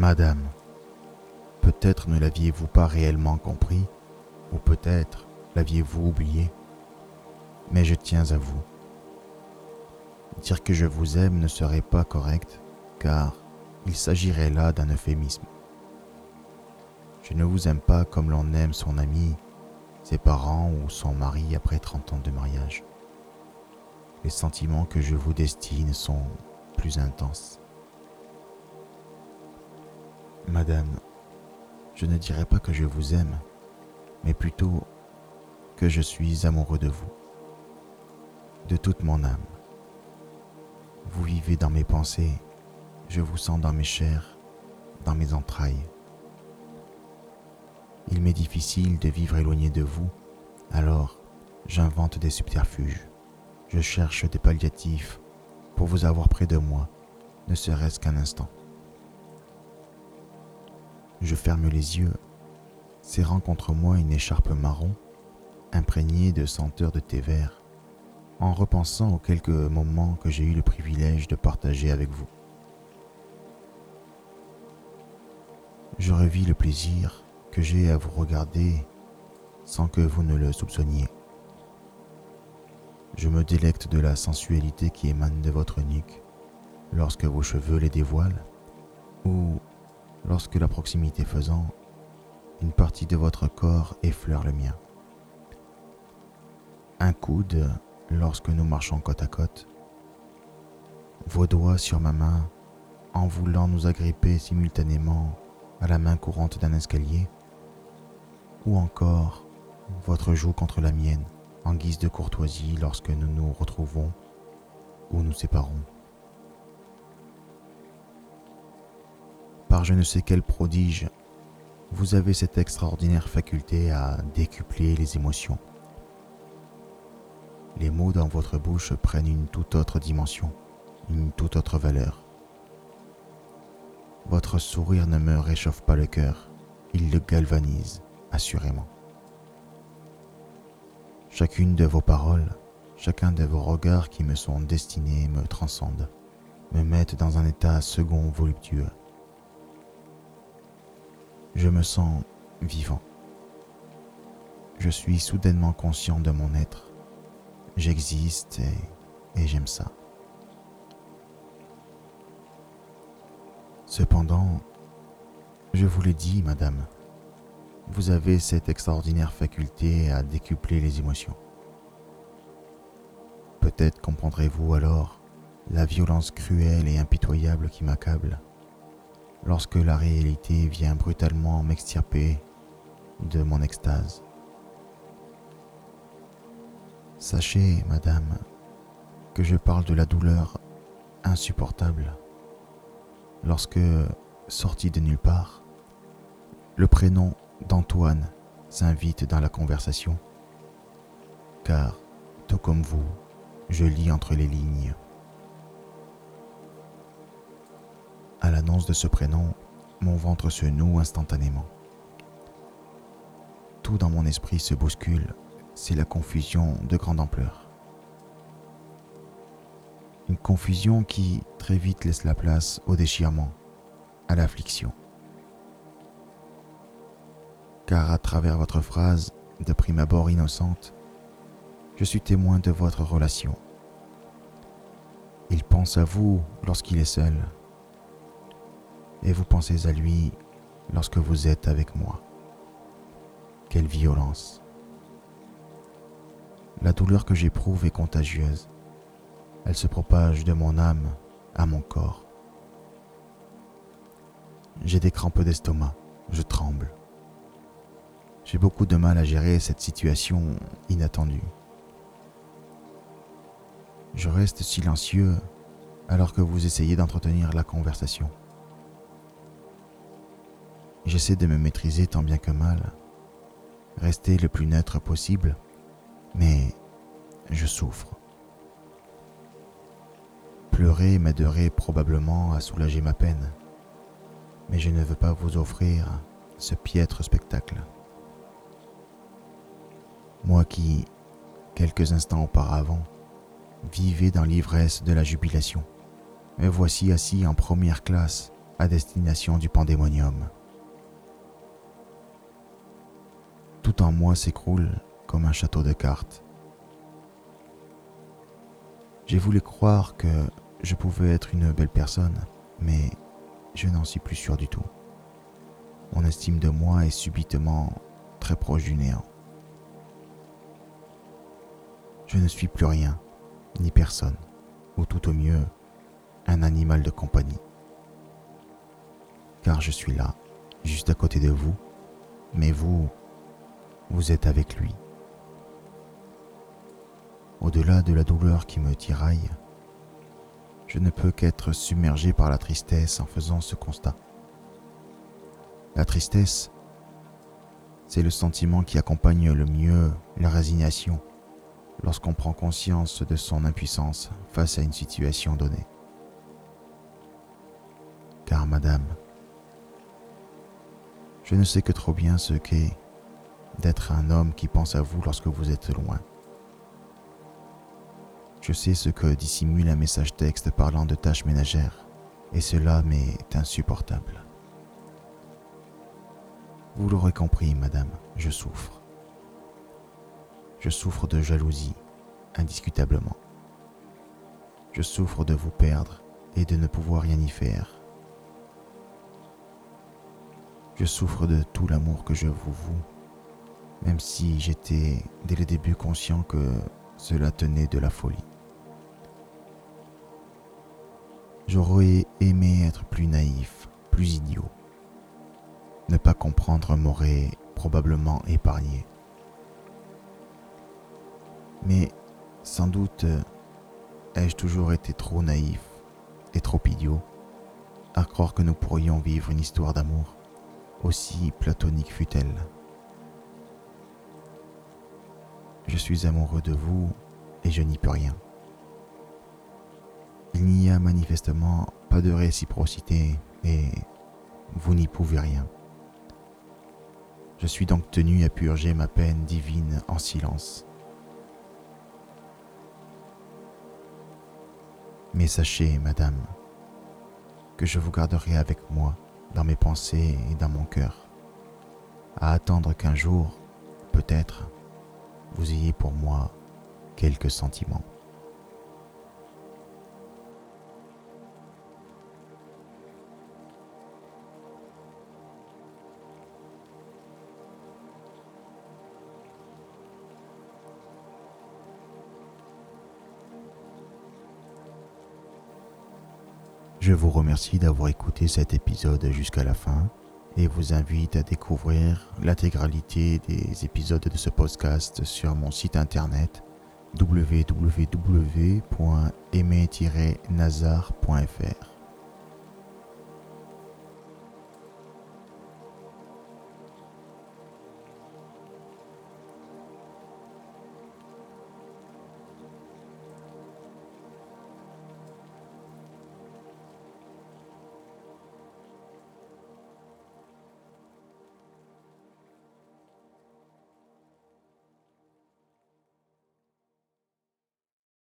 Madame, peut-être ne l'aviez-vous pas réellement compris, ou peut-être l'aviez-vous oublié, mais je tiens à vous. Dire que je vous aime ne serait pas correct, car il s'agirait là d'un euphémisme. Je ne vous aime pas comme l'on aime son ami, ses parents ou son mari après 30 ans de mariage. Les sentiments que je vous destine sont plus intenses. Madame, je ne dirais pas que je vous aime, mais plutôt que je suis amoureux de vous, de toute mon âme. Vous vivez dans mes pensées, je vous sens dans mes chairs, dans mes entrailles. Il m'est difficile de vivre éloigné de vous, alors j'invente des subterfuges. Je cherche des palliatifs pour vous avoir près de moi, ne serait-ce qu'un instant. Je ferme les yeux, serrant contre moi une écharpe marron, imprégnée de senteurs de thé vert, en repensant aux quelques moments que j'ai eu le privilège de partager avec vous. Je revis le plaisir que j'ai à vous regarder sans que vous ne le soupçonniez. Je me délecte de la sensualité qui émane de votre nuque lorsque vos cheveux les dévoilent ou lorsque la proximité faisant, une partie de votre corps effleure le mien. Un coude lorsque nous marchons côte à côte, vos doigts sur ma main en voulant nous agripper simultanément à la main courante d'un escalier, ou encore votre joue contre la mienne en guise de courtoisie lorsque nous nous retrouvons ou nous séparons. Par je ne sais quel prodige, vous avez cette extraordinaire faculté à décupler les émotions. Les mots dans votre bouche prennent une toute autre dimension, une toute autre valeur. Votre sourire ne me réchauffe pas le cœur, il le galvanise, assurément. Chacune de vos paroles, chacun de vos regards qui me sont destinés me transcendent, me mettent dans un état second voluptueux. Je me sens vivant. Je suis soudainement conscient de mon être. J'existe et, j'aime ça. Cependant, je vous l'ai dit, madame, vous avez cette extraordinaire faculté à décupler les émotions. Peut-être comprendrez-vous alors la violence cruelle et impitoyable qui m'accable lorsque la réalité vient brutalement m'extirper de mon extase. Sachez, madame, que je parle de la douleur insupportable lorsque, sorti de nulle part, le prénom d'Antoine s'invite dans la conversation, car, tout comme vous, je lis entre les lignes. À l'annonce de ce prénom, mon ventre se noue instantanément. Tout dans mon esprit se bouscule, c'est la confusion de grande ampleur. Une confusion qui très vite laisse la place au déchirement, à l'affliction. Car à travers votre phrase, de prime abord innocente, je suis témoin de votre relation. Il pense à vous lorsqu'il est seul, et vous pensez à lui lorsque vous êtes avec moi. Quelle violence. La douleur que j'éprouve est contagieuse. Elle se propage de mon âme à mon corps. J'ai des crampes d'estomac, je tremble. J'ai beaucoup de mal à gérer cette situation inattendue. Je reste silencieux alors que vous essayez d'entretenir la conversation. J'essaie de me maîtriser tant bien que mal, rester le plus neutre possible, mais je souffre. Pleurer m'aiderait probablement à soulager ma peine, mais je ne veux pas vous offrir ce piètre spectacle. Moi qui, quelques instants auparavant, vivais dans l'ivresse de la jubilation, me voici assis en première classe à destination du pandémonium. Tout en moi s'écroule comme un château de cartes. J'ai voulu croire que je pouvais être une belle personne, mais je n'en suis plus sûr du tout. Mon estime de moi est subitement très proche du néant. Je ne suis plus rien, ni personne, ou tout au mieux, un animal de compagnie. Car je suis là, juste à côté de vous, mais vous, vous êtes avec lui. Au-delà de la douleur qui me tiraille, je ne peux qu'être submergé par la tristesse en faisant ce constat. La tristesse, c'est le sentiment qui accompagne le mieux la résignation lorsqu'on prend conscience de son impuissance face à une situation donnée. Car, madame, je ne sais que trop bien ce qu'est d'être un homme qui pense à vous lorsque vous êtes loin. Je sais ce que dissimule un message texte parlant de tâches ménagères, et cela m'est insupportable. Vous l'aurez compris, madame, je souffre. Je souffre de jalousie, indiscutablement. Je souffre de vous perdre et de ne pouvoir rien y faire. Je souffre de tout l'amour que je vous voue, même si j'étais dès le début conscient que cela tenait de la folie. J'aurais aimé être plus naïf, plus idiot. Ne pas comprendre m'aurait probablement épargné. Mais sans doute ai-je toujours été trop naïf et trop idiot à croire que nous pourrions vivre une histoire d'amour, aussi platonique fut-elle. Je suis amoureux de vous et je n'y peux rien. Il n'y a manifestement pas de réciprocité et vous n'y pouvez rien. Je suis donc tenu à purger ma peine divine en silence. Mais sachez, madame, que je vous garderai avec moi dans mes pensées et dans mon cœur, à attendre qu'un jour, peut-être, vous ayez pour moi quelques sentiments. Je vous remercie d'avoir écouté cet épisode jusqu'à la fin et vous invite à découvrir l'intégralité des épisodes de ce podcast sur mon site internet www.aimé-nazar.fr.